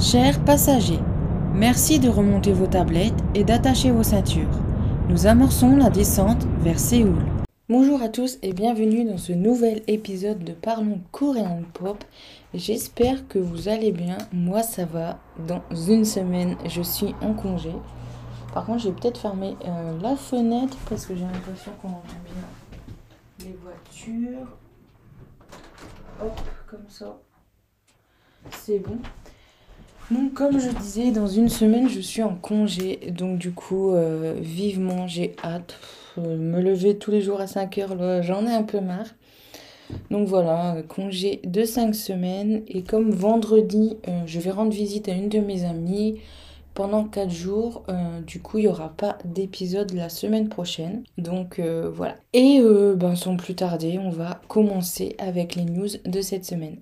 Chers passagers, merci de remonter vos tablettes et d'attacher vos ceintures. Nous amorçons la descente vers Séoul. Bonjour à tous et bienvenue dans ce nouvel épisode de Parlons Coréen Pop. J'espère que vous allez bien. Moi ça va. Dans une semaine, je suis en congé. Par contre, j'ai peut-être fermé euh, la fenêtre parce que j'ai l'impression qu'on entend bien les voitures. Hop, comme ça. C'est bon. Donc comme je disais, dans une semaine, je suis en congé. Donc du coup, euh, vivement, j'ai hâte. Euh, me lever tous les jours à 5 heures, j'en ai un peu marre. Donc voilà, congé de 5 semaines. Et comme vendredi, euh, je vais rendre visite à une de mes amies pendant 4 jours. du coup, il n'y aura pas d'épisode la semaine prochaine. Donc voilà. Et ben, sans plus tarder, on va commencer avec les news de cette semaine.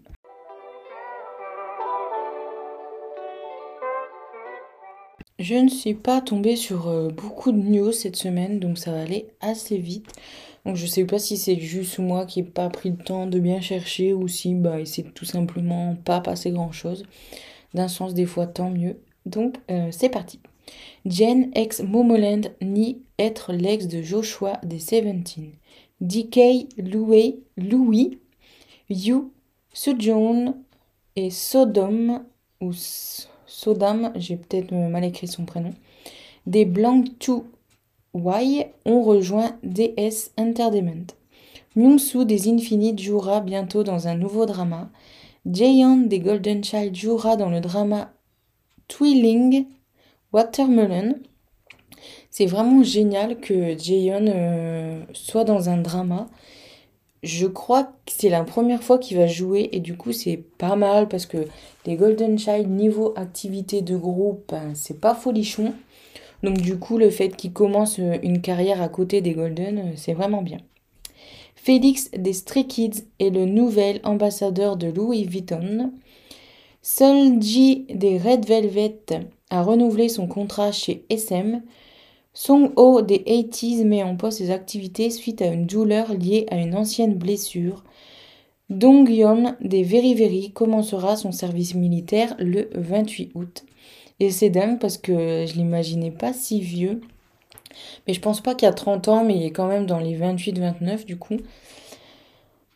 Je ne suis pas tombée sur euh, beaucoup de news cette semaine, donc ça va aller assez vite. Donc je sais pas si c'est juste moi qui n'ai pas pris le temps de bien chercher ou si bah, c'est tout simplement pas passé grand chose. D'un sens des fois tant mieux. Donc euh, c'est parti. Jen ex Momoland nie être l'ex de Joshua des Seventeen. DK Louis, Louis Yu Sujun et Sodom ou Sodam, j'ai peut-être mal écrit son prénom, des Blank 2 Y ont rejoint DS Entertainment. Myung-soo des Infinite jouera bientôt dans un nouveau drama. Jaehyun des Golden Child jouera dans le drama Twilling Watermelon. C'est vraiment génial que Jaehyun euh, soit dans un drama je crois que c'est la première fois qu'il va jouer et du coup c'est pas mal parce que les Golden Child niveau activité de groupe ben, c'est pas folichon donc du coup le fait qu'il commence euh, une carrière à côté des Golden euh, c'est vraiment bien. Félix des Stray Kids est le nouvel ambassadeur de Louis Vuitton. Solji des Red Velvet a renouvelé son contrat chez SM. Song Ho des 80s met en pause ses activités suite à une douleur liée à une ancienne blessure. Dong Yeon des Very commencera son service militaire le 28 août. Et c'est dingue parce que je l'imaginais pas si vieux. Mais je pense pas qu'il a 30 ans, mais il est quand même dans les 28-29 du coup.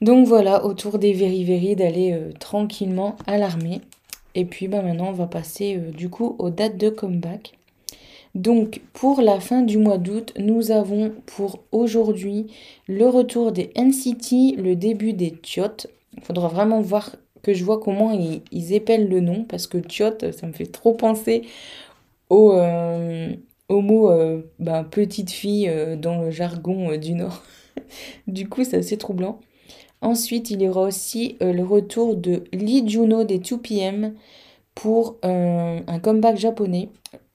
Donc voilà, autour des Very d'aller euh, tranquillement à l'armée. Et puis bah, maintenant on va passer euh, du coup aux dates de comeback. Donc pour la fin du mois d'août, nous avons pour aujourd'hui le retour des NCT, le début des Tiot. Il faudra vraiment voir que je vois comment ils, épellent le nom parce que Tiot, ça me fait trop penser au, euh, mot euh, bah, petite fille euh, dans le jargon du Nord. du coup, c'est assez troublant. Ensuite, il y aura aussi le retour de Lee Juno des 2PM pour un comeback japonais.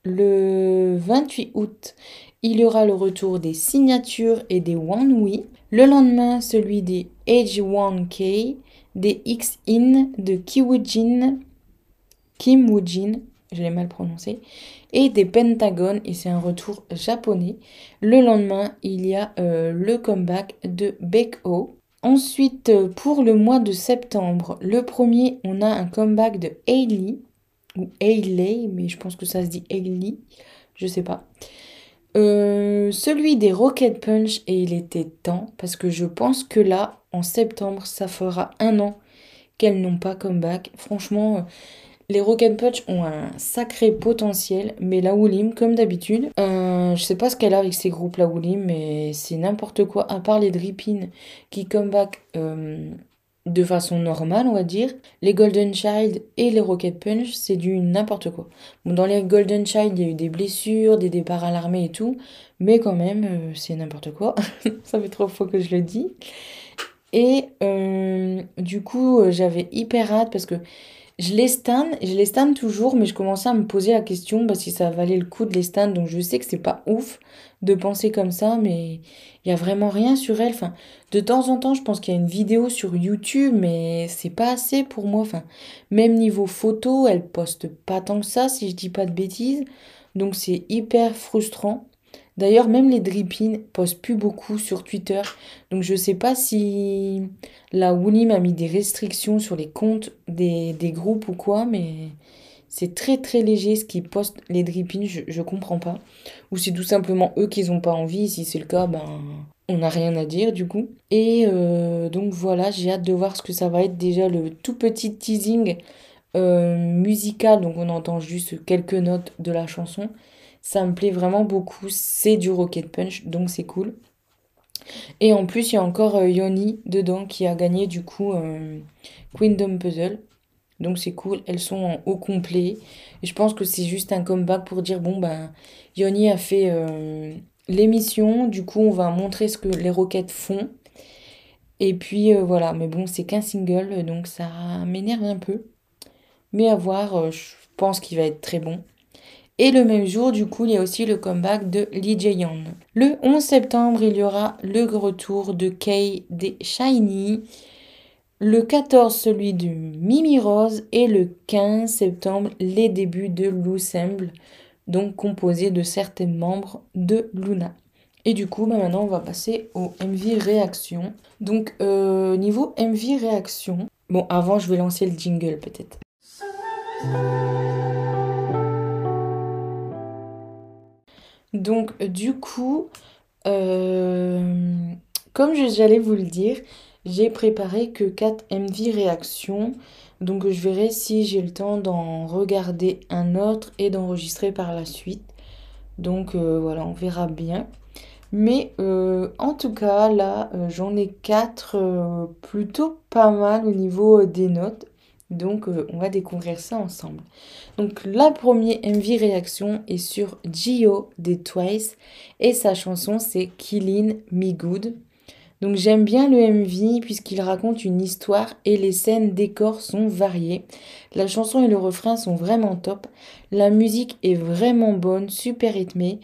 Le 28 août, il y aura le retour des signatures et des One Le lendemain, celui des Age 1K, des X-In de Kiwoojin, Kim Woojin, je l'ai mal prononcé, et des Pentagon, et c'est un retour japonais. Le lendemain, il y a euh, le comeback de Beko. Ensuite, pour le mois de septembre, le premier, on a un comeback de Hailey ou Hayley, mais je pense que ça se dit Hailey, je sais pas. Euh, celui des Rocket Punch, et il était temps, parce que je pense que là, en septembre, ça fera un an qu'elles n'ont pas comeback. Franchement, euh, les Rocket Punch ont un sacré potentiel, mais la Woolim, comme d'habitude, euh, je sais pas ce qu'elle a avec ces groupes, la Woolim, mais c'est n'importe quoi, à part les Drippin qui comeback euh, de façon normale, on va dire. Les Golden Child et les Rocket Punch, c'est du n'importe quoi. Dans les Golden Child, il y a eu des blessures, des départs à l'armée et tout, mais quand même, euh, c'est n'importe quoi. Ça fait trop fois que je le dis. Et euh, du coup, euh, j'avais hyper hâte parce que je les stan, je les stan toujours, mais je commençais à me poser la question si ça valait le coup de les stan. Donc je sais que c'est pas ouf de penser comme ça, mais il y a vraiment rien sur elle. Enfin, de temps en temps, je pense qu'il y a une vidéo sur YouTube, mais c'est pas assez pour moi. Enfin, même niveau photo, elle poste pas tant que ça, si je dis pas de bêtises. Donc c'est hyper frustrant. D'ailleurs, même les Drippin postent plus beaucoup sur Twitter. Donc je sais pas si la Woolim a mis des restrictions sur les comptes des, groupes ou quoi, mais C'est très très léger ce qu'ils postent les drippings, je, je comprends pas. Ou c'est tout simplement eux qui n'ont pas envie. Si c'est le cas, ben on n'a rien à dire du coup. Et euh, donc voilà, j'ai hâte de voir ce que ça va être. Déjà le tout petit teasing euh, musical, donc on entend juste quelques notes de la chanson. Ça me plaît vraiment beaucoup. C'est du Rocket Punch, donc c'est cool. Et en plus, il y a encore euh, Yoni dedans qui a gagné du coup Queendom Puzzle. Donc c'est cool, elles sont en haut complet. Et je pense que c'est juste un comeback pour dire bon ben Yoni a fait l'émission. Du coup, on va montrer ce que les roquettes font. Et puis euh, voilà, mais bon, c'est qu'un single, donc ça m'énerve un peu. Mais à voir, euh, je pense qu'il va être très bon. Et le même jour, du coup, il y a aussi le comeback de Lee Jae-yeon. Le 11 septembre, il y aura le retour de Kay des Shiny. Le 14, celui de Mimi Rose. Et le 15 septembre, les débuts de Loussemble donc composé de certains membres de Luna. Et du coup, bah, maintenant, on va passer au MV réaction. Donc, euh, niveau MV réaction, bon, avant, je vais lancer le jingle peut-être. Donc, du coup, euh, comme j'allais vous le dire, j'ai préparé que 4 MV réactions. Donc je verrai si j'ai le temps d'en regarder un autre et d'enregistrer par la suite. Donc euh, voilà, on verra bien. Mais euh, en tout cas, là, euh, j'en ai quatre plutôt pas mal au niveau des notes. Donc on va découvrir ça ensemble. Donc la première MV réaction est sur Gio des Twice et sa chanson c'est Killin' Me Good. Donc j'aime bien le MV puisqu'il raconte une histoire et les scènes décors sont variées. La chanson et le refrain sont vraiment top. La musique est vraiment bonne, super rythmée.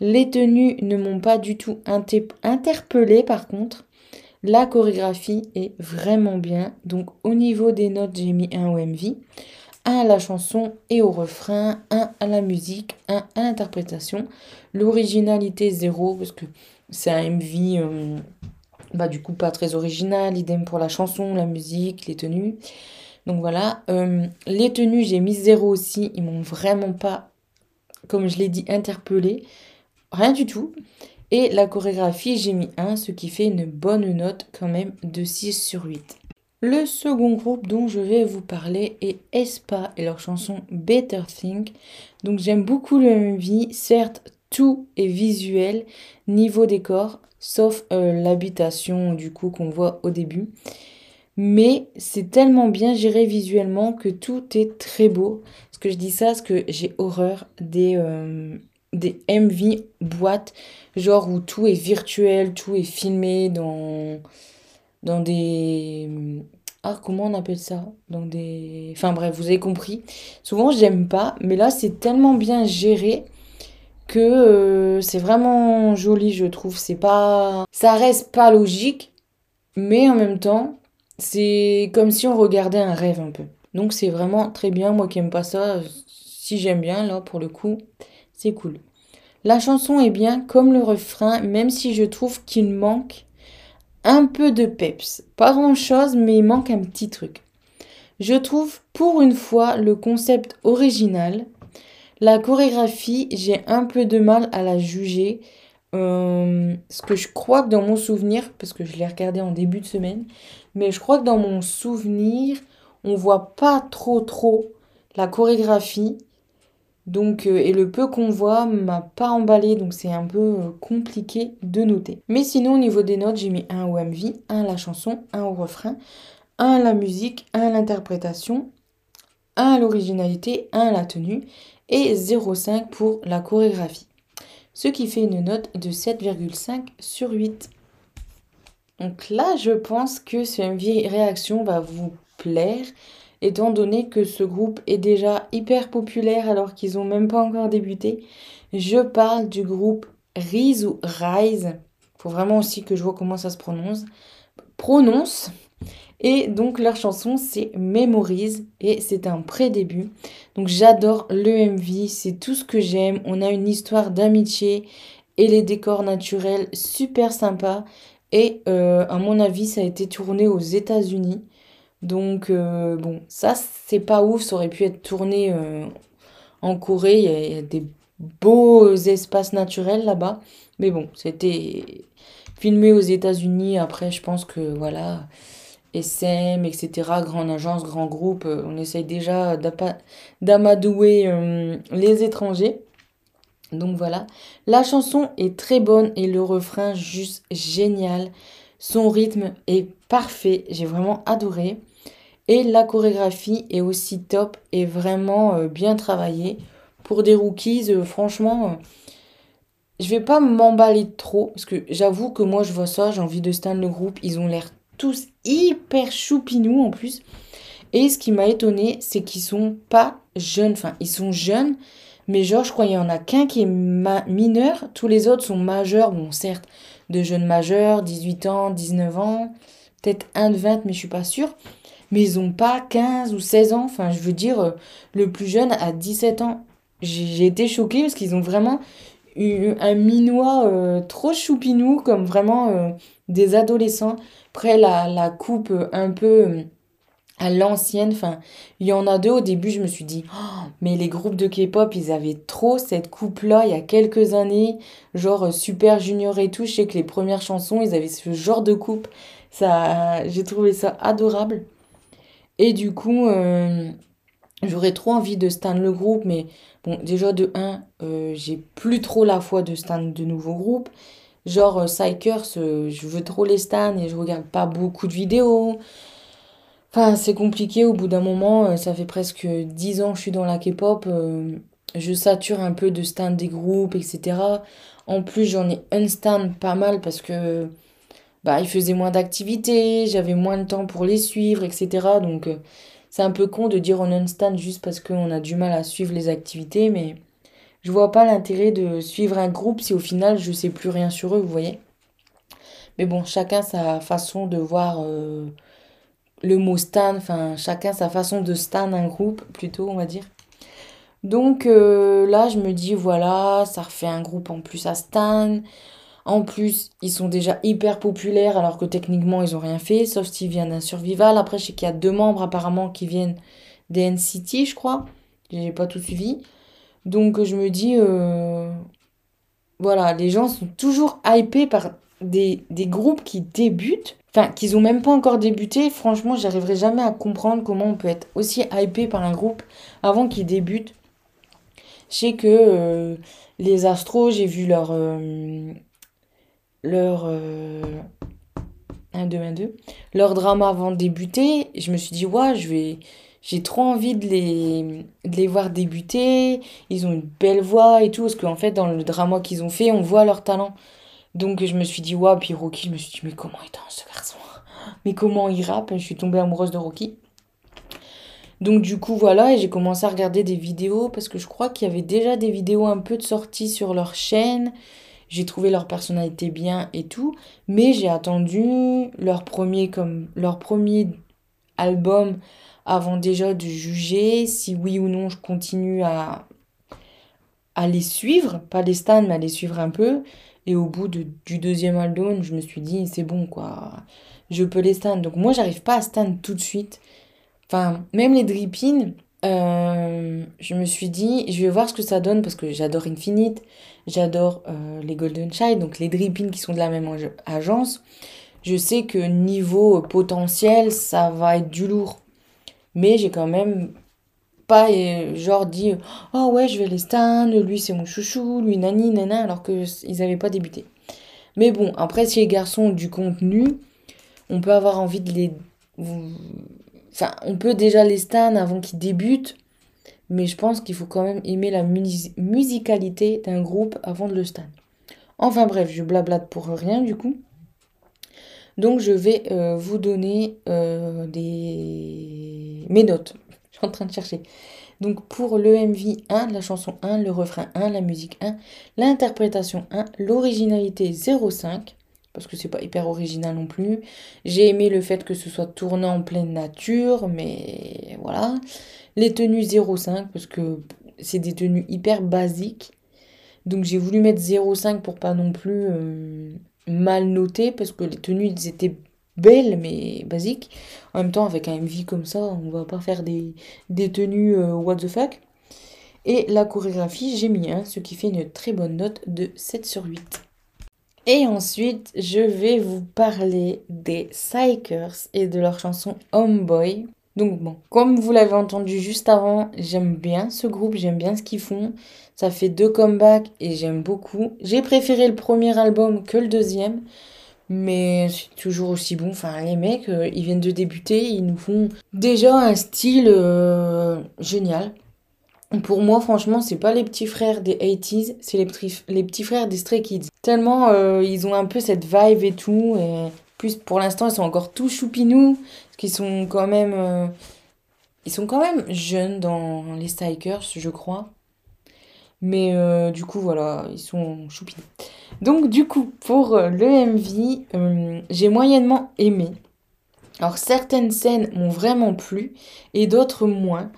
Les tenues ne m'ont pas du tout interpellée par contre. La chorégraphie est vraiment bien. Donc au niveau des notes, j'ai mis un au MV, un à la chanson et au refrain, un à la musique, un à l'interprétation. L'originalité zéro parce que c'est un MV euh, bah, du coup pas très original, idem pour la chanson, la musique, les tenues. Donc voilà, euh, les tenues j'ai mis zéro aussi, ils m'ont vraiment pas, comme je l'ai dit, interpellé, rien du tout. Et la chorégraphie j'ai mis 1, ce qui fait une bonne note quand même de 6 sur 8. Le second groupe dont je vais vous parler est Espa et leur chanson Better Think. Donc j'aime beaucoup le MV, certes tout est visuel, niveau décor, sauf euh, l'habitation du coup qu'on voit au début. Mais c'est tellement bien géré visuellement que tout est très beau. Ce que je dis ça, parce que j'ai horreur des, euh, des MV boîtes, genre où tout est virtuel, tout est filmé dans, dans des... Ah, comment on appelle ça? Dans des... Enfin bref, vous avez compris. Souvent, j'aime pas, mais là, c'est tellement bien géré euh, c'est vraiment joli, je trouve. C'est pas, ça reste pas logique, mais en même temps, c'est comme si on regardait un rêve un peu. Donc c'est vraiment très bien. Moi qui aime pas ça, si j'aime bien là pour le coup, c'est cool. La chanson est bien comme le refrain, même si je trouve qu'il manque un peu de peps. Pas grand chose, mais il manque un petit truc. Je trouve pour une fois le concept original, la chorégraphie, j'ai un peu de mal à la juger. Euh, ce que je crois que dans mon souvenir, parce que je l'ai regardé en début de semaine, mais je crois que dans mon souvenir, on voit pas trop trop la chorégraphie. Donc, euh, et le peu qu'on voit m'a pas emballé, donc c'est un peu euh, compliqué de noter. Mais sinon, au niveau des notes, j'ai mis un au MV, un à la chanson, un au refrain, un à la musique, un à l'interprétation, un à l'originalité, un à la tenue et 0,5 pour la chorégraphie. Ce qui fait une note de 7,5 sur 8. Donc là, je pense que ce MV Réaction va vous plaire, étant donné que ce groupe est déjà hyper populaire alors qu'ils n'ont même pas encore débuté. Je parle du groupe Rise ou Rise. Faut vraiment aussi que je vois comment ça se prononce. Prononce. Et donc leur chanson c'est Memories et c'est un pré-début. Donc j'adore le MV, c'est tout ce que j'aime. On a une histoire d'amitié et les décors naturels super sympas. Et euh, à mon avis ça a été tourné aux États-Unis. Donc, euh, bon, ça, c'est pas ouf. Ça aurait pu être tourné en Corée. Il y, a, des beaux espaces naturels là-bas. Mais bon, c'était filmé aux États-Unis. Après, je pense que voilà, SM, etc., grande agence, grand groupe, on essaye déjà d'amadouer les étrangers. Donc voilà, la chanson est très bonne et le refrain juste génial. Son rythme est parfait, j'ai vraiment adoré. Et la chorégraphie est aussi top et vraiment euh, bien travaillée. Pour des rookies, euh, franchement, euh, je vais pas m'emballer trop parce que j'avoue que moi je vois ça, j'ai envie de stand le groupe. Ils ont l'air tous hyper choupinous en plus. Et ce qui m'a étonné, c'est qu'ils sont pas jeunes. Enfin, ils sont jeunes, mais genre, je crois qu'il y en a qu'un qui est mineur. Tous les autres sont majeurs. Bon, certes, de jeunes majeurs, 18 ans, 19 ans. Peut-être un de 20, mais je suis pas sûre. Mais ils ont pas 15 ou 16 ans. Enfin, je veux dire, euh, le plus jeune a 17 ans. J'ai été choquée parce qu'ils ont vraiment eu un minois euh, trop choupinou, comme vraiment euh, des adolescents. Après, la, la coupe un peu à l'ancienne. Enfin, il y en a deux au début, je me suis dit, oh, mais les groupes de K-pop, ils avaient trop cette coupe-là il y a quelques années, genre euh, Super Junior et tout. Je sais que les premières chansons, ils avaient ce genre de coupe. Ça, j'ai trouvé ça adorable. Et du coup, euh, j'aurais trop envie de stan le groupe, mais bon, déjà de 1, euh, j'ai plus trop la foi de stan de nouveaux groupes. Genre Psychers, je veux trop les stan et je regarde pas beaucoup de vidéos. Enfin, c'est compliqué au bout d'un moment, euh, ça fait presque 10 ans que je suis dans la K-pop, euh, je sature un peu de stand des groupes, etc. En plus, j'en ai un stand pas mal parce que bah, ils faisaient moins d'activités, j'avais moins de temps pour les suivre, etc. Donc, euh, c'est un peu con de dire on stand juste parce qu'on a du mal à suivre les activités, mais je vois pas l'intérêt de suivre un groupe si au final je sais plus rien sur eux, vous voyez. Mais bon, chacun sa façon de voir le mot stan, enfin chacun sa façon de stan un groupe plutôt on va dire. Donc euh, là je me dis voilà, ça refait un groupe en plus à stan. En plus, ils sont déjà hyper populaires alors que techniquement ils ont rien fait, sauf s'ils viennent d'un survival. Après, je sais qu'il y a deux membres apparemment qui viennent des NCT, je crois. J'ai pas tout suivi. Donc je me dis, euh, voilà, les gens sont toujours hypés par des, groupes qui débutent. Enfin qu'ils ont même pas encore débuté, franchement, j'arriverai jamais à comprendre comment on peut être aussi hypé par un groupe avant qu'il débute. Je sais que euh, les Astros, j'ai vu leur euh, leur 1 2 1 2 leur drama avant de débuter, je me suis dit ouais, je vais j'ai trop envie de les, de les voir débuter, ils ont une belle voix et tout, parce qu'en fait, dans le drama qu'ils ont fait, on voit leur talent. Donc je me suis dit, waouh, puis Rocky, je me suis dit, mais comment il danse ce garçon? Mais comment il rappe? Je suis tombée amoureuse de Rocky. Donc du coup voilà, et j'ai commencé à regarder des vidéos parce que je crois qu'il y avait déjà des vidéos un peu de sortie sur leur chaîne. J'ai trouvé leur personnalité bien et tout, mais j'ai attendu leur premier comme leur premier album avant déjà de juger si oui ou non je continue à à les suivre, pas les stands mais à les suivre un peu. Et au bout du deuxième album, je me suis dit, c'est bon, quoi. Je peux les stand. Donc moi, j'arrive pas à stand tout de suite. Enfin, même les dripping, euh, je me suis dit, je vais voir ce que ça donne parce que j'adore Infinite, j'adore euh, les Golden Child, donc les dripping qui sont de la même agence. Je sais que niveau potentiel, ça va être du lourd. Mais j'ai quand même pas genre dit oh ouais je vais les stan lui c'est mon chouchou lui nani nana alors que ils avaient pas débuté. Mais bon après si les garçons ont du contenu on peut avoir envie de les enfin on peut déjà les stan avant qu'ils débutent mais je pense qu'il faut quand même aimer la musicalité d'un groupe avant de le stan enfin bref je blablate pour rien du coup donc je vais euh, vous donner euh, mes notes en train de chercher. Donc pour le MV 1, la chanson 1, le refrain 1, la musique 1, l'interprétation 1, l'originalité 0,5 parce que c'est pas hyper original non plus. J'ai aimé le fait que ce soit tourné en pleine nature, mais voilà. Les tenues 0,5 parce que c'est des tenues hyper basiques. Donc j'ai voulu mettre 0,5 pour pas non plus euh, mal noter parce que les tenues étaient belle mais basique. En même temps, avec un MV comme ça, on va pas faire des, des tenues euh, what the fuck. Et la chorégraphie, j'ai mis 1, ce qui fait une très bonne note de 7 sur 8. Et ensuite, je vais vous parler des Psychers et de leur chanson Homeboy. Donc bon, comme vous l'avez entendu juste avant, j'aime bien ce groupe, j'aime bien ce qu'ils font. Ça fait deux comebacks et j'aime beaucoup. J'ai préféré le premier album que le deuxième, mais c'est toujours aussi bon. Enfin, les mecs, euh, ils viennent de débuter, ils nous font déjà un style euh, génial. Pour moi, franchement, c'est pas les petits frères des 80s, c'est les, petits, frères des Stray Kids. Tellement euh, ils ont un peu cette vibe et tout. Et plus pour l'instant, ils sont encore tout choupinous. Qu'ils sont quand même. Euh, ils sont quand même jeunes dans les Strikers, je crois. Mais euh, du coup, voilà, ils sont choupinous. Donc, du coup, pour le MV, j'ai moyennement aimé. Alors, certaines scènes m'ont vraiment plu et d'autres moins.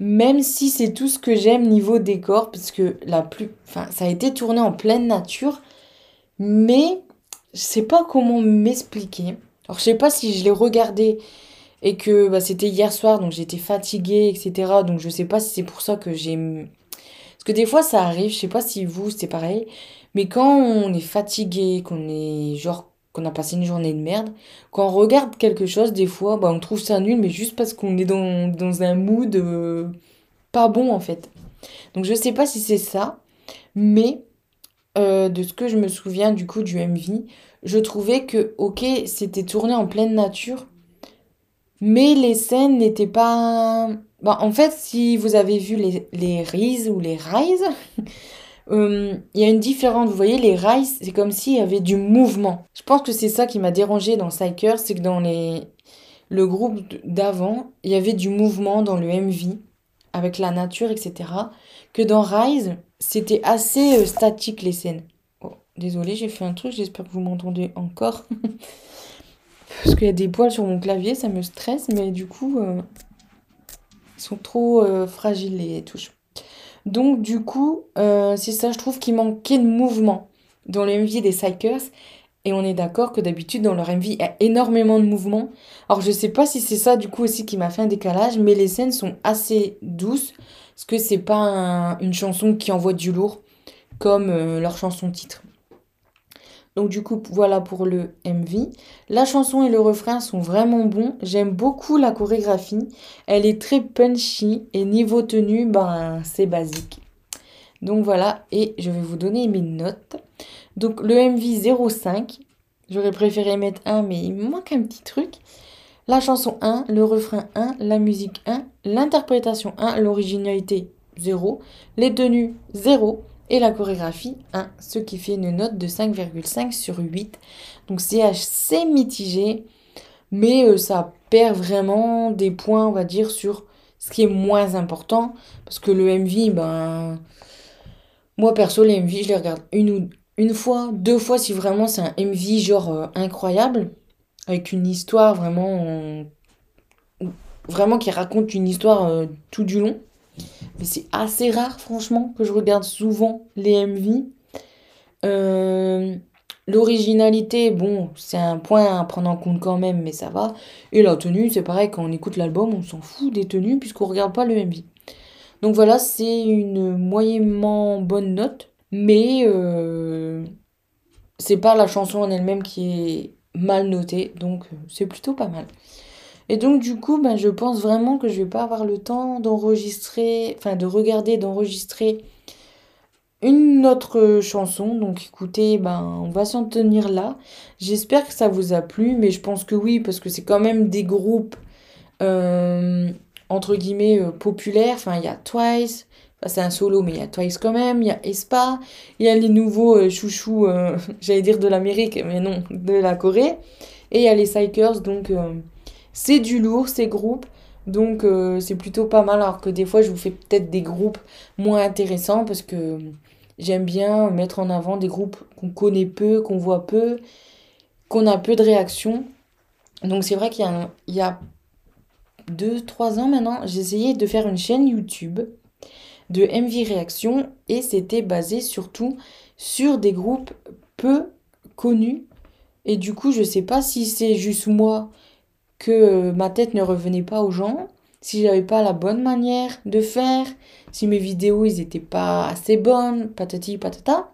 Même si c'est tout ce que j'aime niveau décor, parce que la plus, enfin, ça a été tourné en pleine nature, mais je sais pas comment m'expliquer. Alors je sais pas si je l'ai regardé et que bah, c'était hier soir, donc j'étais fatiguée, etc. Donc je sais pas si c'est pour ça que j'ai... Parce que des fois ça arrive, je sais pas si vous c'est pareil, mais quand on est fatigué, qu'on est genre qu'on a passé une journée de merde. Quand on regarde quelque chose, des fois, bah, on trouve ça nul, mais juste parce qu'on est dans, un mood euh, pas bon, en fait. Donc, je sais pas si c'est ça, mais euh, de ce que je me souviens du coup du MV, je trouvais que, ok, c'était tourné en pleine nature, mais les scènes n'étaient pas... Bah, en fait, si vous avez vu les, les Rise ou les Rise, Euh, il y a une différence. Vous voyez, les rails, c'est comme s'il y avait du mouvement. Je pense que c'est ça qui m'a dérangé dans Psyker, c'est que dans les... le groupe d'avant, il y avait du mouvement dans le MV, avec la nature, etc. Que dans Rise, c'était assez euh, statique les scènes. Oh, désolé, j'ai fait un truc, j'espère que vous m'entendez encore. Parce qu'il y a des poils sur mon clavier, ça me stresse, mais du coup, euh, ils sont trop fragiles les touches. Donc du coup, euh, c'est ça, je trouve qu'il manquait de mouvement dans le MV des Psychers. Et on est d'accord que d'habitude dans leur MV, il y a énormément de mouvement. Alors je sais pas si c'est ça du coup aussi qui m'a fait un décalage, mais les scènes sont assez douces. Parce que c'est pas une chanson qui envoie du lourd comme euh, leur chanson titre. Donc du coup, voilà pour le MV. La chanson et le refrain sont vraiment bons. J'aime beaucoup la chorégraphie. Elle est très punchy et niveau tenue, ben c'est basique. Donc voilà, et je vais vous donner mes notes. Donc le MV 05, j'aurais préféré mettre 1, mais il manque un petit truc. La chanson 1, le refrain 1, la musique 1, l'interprétation 1, l'originalité 0, les tenues 0, et la chorégraphie 1, ce qui fait une note de 5,5 sur 8. Donc c'est assez mitigé, mais euh, ça perd vraiment des points, on va dire, sur ce qui est moins important. Parce que le MV, ben. Moi perso, les MV, je les regarde une ou une fois, deux fois si vraiment c'est un MV genre euh, incroyable, avec une histoire vraiment. vraiment qui raconte une histoire euh, tout du long. Mais c'est assez rare, franchement, que je regarde souvent les MV. Euh, l'originalité, bon, c'est un point à prendre en compte quand même, mais ça va. Et la tenue, c'est pareil, quand on écoute l'album, on s'en fout des tenues puisqu'on regarde pas le MV. Donc voilà, c'est une moyennement bonne note, mais euh, c'est pas la chanson en elle-même qui est mal notée, donc euh, c'est plutôt pas mal. Et donc du coup, ben, je pense vraiment que je vais pas avoir le temps d'enregistrer, enfin de regarder, d'enregistrer une autre chanson. Donc écoutez, ben, on va s'en tenir là. J'espère que ça vous a plu, mais je pense que oui, parce que c'est quand même des groupes, euh, entre guillemets, euh, populaires. Enfin, il y a Twice, c'est un solo, mais il y a Twice quand même, il y a Espa, il y a les nouveaux euh, chouchous, j'allais dire de l'Amérique, mais non, de la Corée. Et il y a les Psychers, donc c'est du lourd, ces groupes. Donc euh, c'est plutôt pas mal. Alors que des fois, je vous fais peut-être des groupes moins intéressants parce que j'aime bien mettre en avant des groupes qu'on connaît peu, qu'on voit peu, qu'on a peu de réactions. Donc c'est vrai qu'il y a, il y a deux, trois ans maintenant, j'ai essayé de faire une chaîne YouTube de MV Réaction et c'était basé surtout sur des groupes peu connus Et du coup, je sais pas si c'est juste moi que euh, ma tête ne revenait pas aux gens, si j'avais pas la bonne manière de faire, si mes vidéos ils étaient pas assez bonnes, patati patata,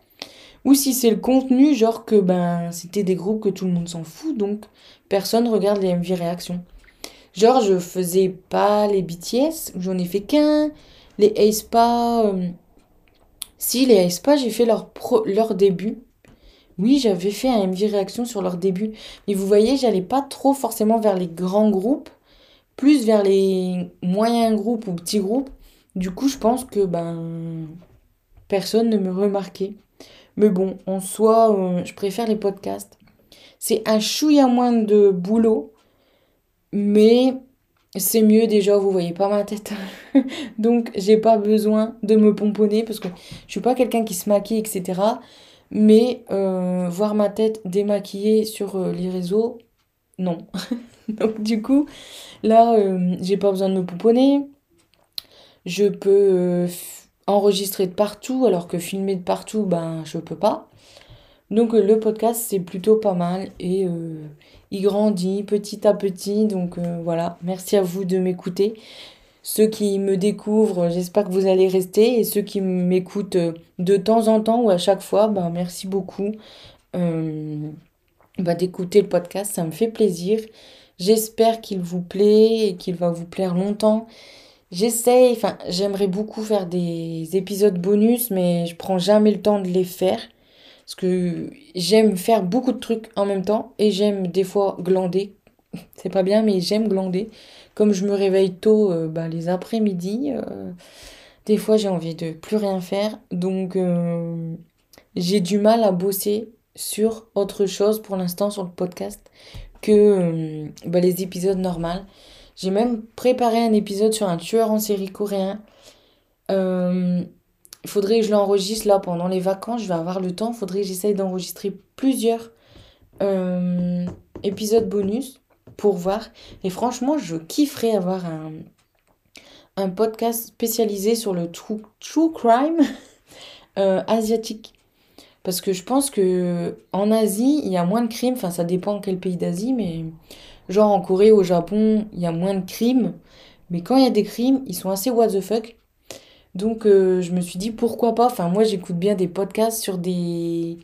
ou si c'est le contenu genre que ben c'était des groupes que tout le monde s'en fout donc personne regarde les MV réactions. Genre je faisais pas les BTS, j'en ai fait qu'un, les aespa euh, si les aespa j'ai fait leur leur début oui, j'avais fait un MV réaction sur leur début. Mais vous voyez, j'allais pas trop forcément vers les grands groupes, plus vers les moyens groupes ou petits groupes. Du coup, je pense que ben personne ne me remarquait. Mais bon, en soi, euh, je préfère les podcasts. C'est un chouïa moins de boulot, mais c'est mieux déjà, vous voyez pas ma tête. Donc, j'ai pas besoin de me pomponner parce que je suis pas quelqu'un qui se maquille, etc. Mais euh, voir ma tête démaquillée sur euh, les réseaux, non. Donc du coup, là, euh, j'ai pas besoin de me pouponner. Je peux enregistrer de partout, alors que filmer de partout, ben, je peux pas. Donc le podcast, c'est plutôt pas mal et il grandit petit à petit. Donc voilà, merci à vous de m'écouter. Ceux qui me découvrent, j'espère que vous allez rester. Et ceux qui m'écoutent euh, de temps en temps ou à chaque fois, ben, merci beaucoup euh, bah, d'écouter le podcast. Ça me fait plaisir. J'espère qu'il vous plaît et qu'il va vous plaire longtemps. J'essaye, enfin, j'aimerais beaucoup faire des épisodes bonus, mais je prends jamais le temps de les faire. Parce que j'aime faire beaucoup de trucs en même temps et j'aime des fois glander. C'est pas bien, mais j'aime glander comme je me réveille tôt euh, bah, les après-midi, euh, des fois j'ai envie de plus rien faire. Donc euh, j'ai du mal à bosser sur autre chose pour l'instant sur le podcast que bah, les épisodes normaux. J'ai même préparé un épisode sur un tueur en série coréen. Il faudrait que je l'enregistre là pendant les vacances, je vais avoir le temps. Il faudrait que j'essaye d'enregistrer plusieurs épisodes bonus pour voir. Et franchement, je kifferais avoir un, un podcast spécialisé sur le true, true crime euh, asiatique. Parce que je pense que en Asie, il y a moins de crimes. Enfin, ça dépend quel pays d'Asie, mais genre en Corée, au Japon, il y a moins de crimes. Mais quand il y a des crimes, ils sont assez what the fuck. Donc euh, je me suis dit pourquoi pas. Enfin, moi j'écoute bien des podcasts sur des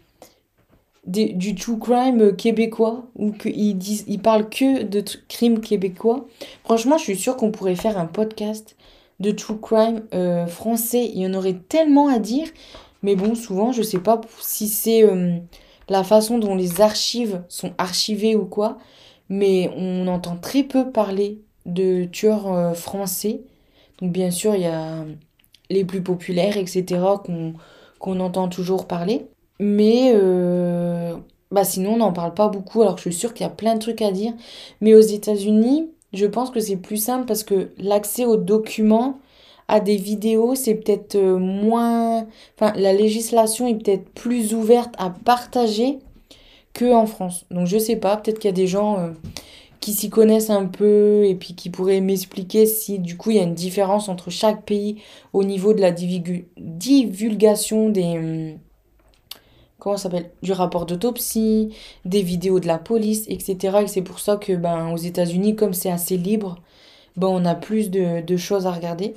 du true crime québécois ou qu'ils disent ils parlent que de crimes québécois. Franchement, je suis sûre qu'on pourrait faire un podcast de true crime euh, français. Il y en aurait tellement à dire. Mais bon, souvent, je sais pas si c'est euh, la façon dont les archives sont archivées ou quoi. Mais on entend très peu parler de tueurs euh, français. Donc bien sûr, il y a les plus populaires, etc. qu'on qu'on entend toujours parler. Mais euh, bah sinon, on n'en parle pas beaucoup, alors que je suis sûre qu'il y a plein de trucs à dire. Mais aux États-Unis, je pense que c'est plus simple parce que l'accès aux documents, à des vidéos, c'est peut-être euh, moins... Enfin, la législation est peut-être plus ouverte à partager qu'en France. Donc je sais pas, peut-être qu'il y a des gens euh, qui s'y connaissent un peu et puis qui pourraient m'expliquer si du coup il y a une différence entre chaque pays au niveau de la divulgation des hum, comment s'appelle du rapport d'autopsie, des vidéos de la police, etc. Et c'est pour ça que ben, aux États-Unis, comme c'est assez libre, ben, on a plus de, choses à regarder.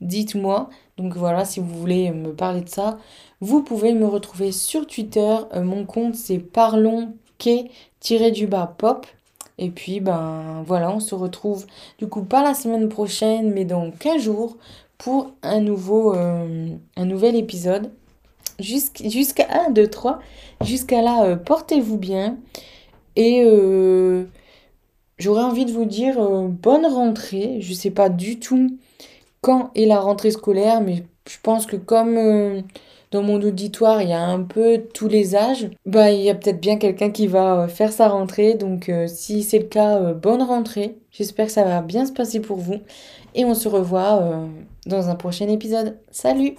Dites-moi, donc voilà, si vous voulez me parler de ça, vous pouvez me retrouver sur Twitter. Euh, mon compte c'est parlons du bas pop. Et puis ben voilà, on se retrouve du coup pas la semaine prochaine, mais dans 15 jours pour un nouveau euh, un nouvel épisode jusqu'à 1, 2, 3. Jusqu'à là, euh, portez-vous bien. Et euh, j'aurais envie de vous dire euh, bonne rentrée. Je ne sais pas du tout quand est la rentrée scolaire, mais je pense que comme dans mon auditoire, il y a un peu tous les âges, bah il y a peut-être bien quelqu'un qui va faire sa rentrée. Donc si c'est le cas, bonne rentrée. J'espère que ça va bien se passer pour vous. Et on se revoit dans un prochain épisode. Salut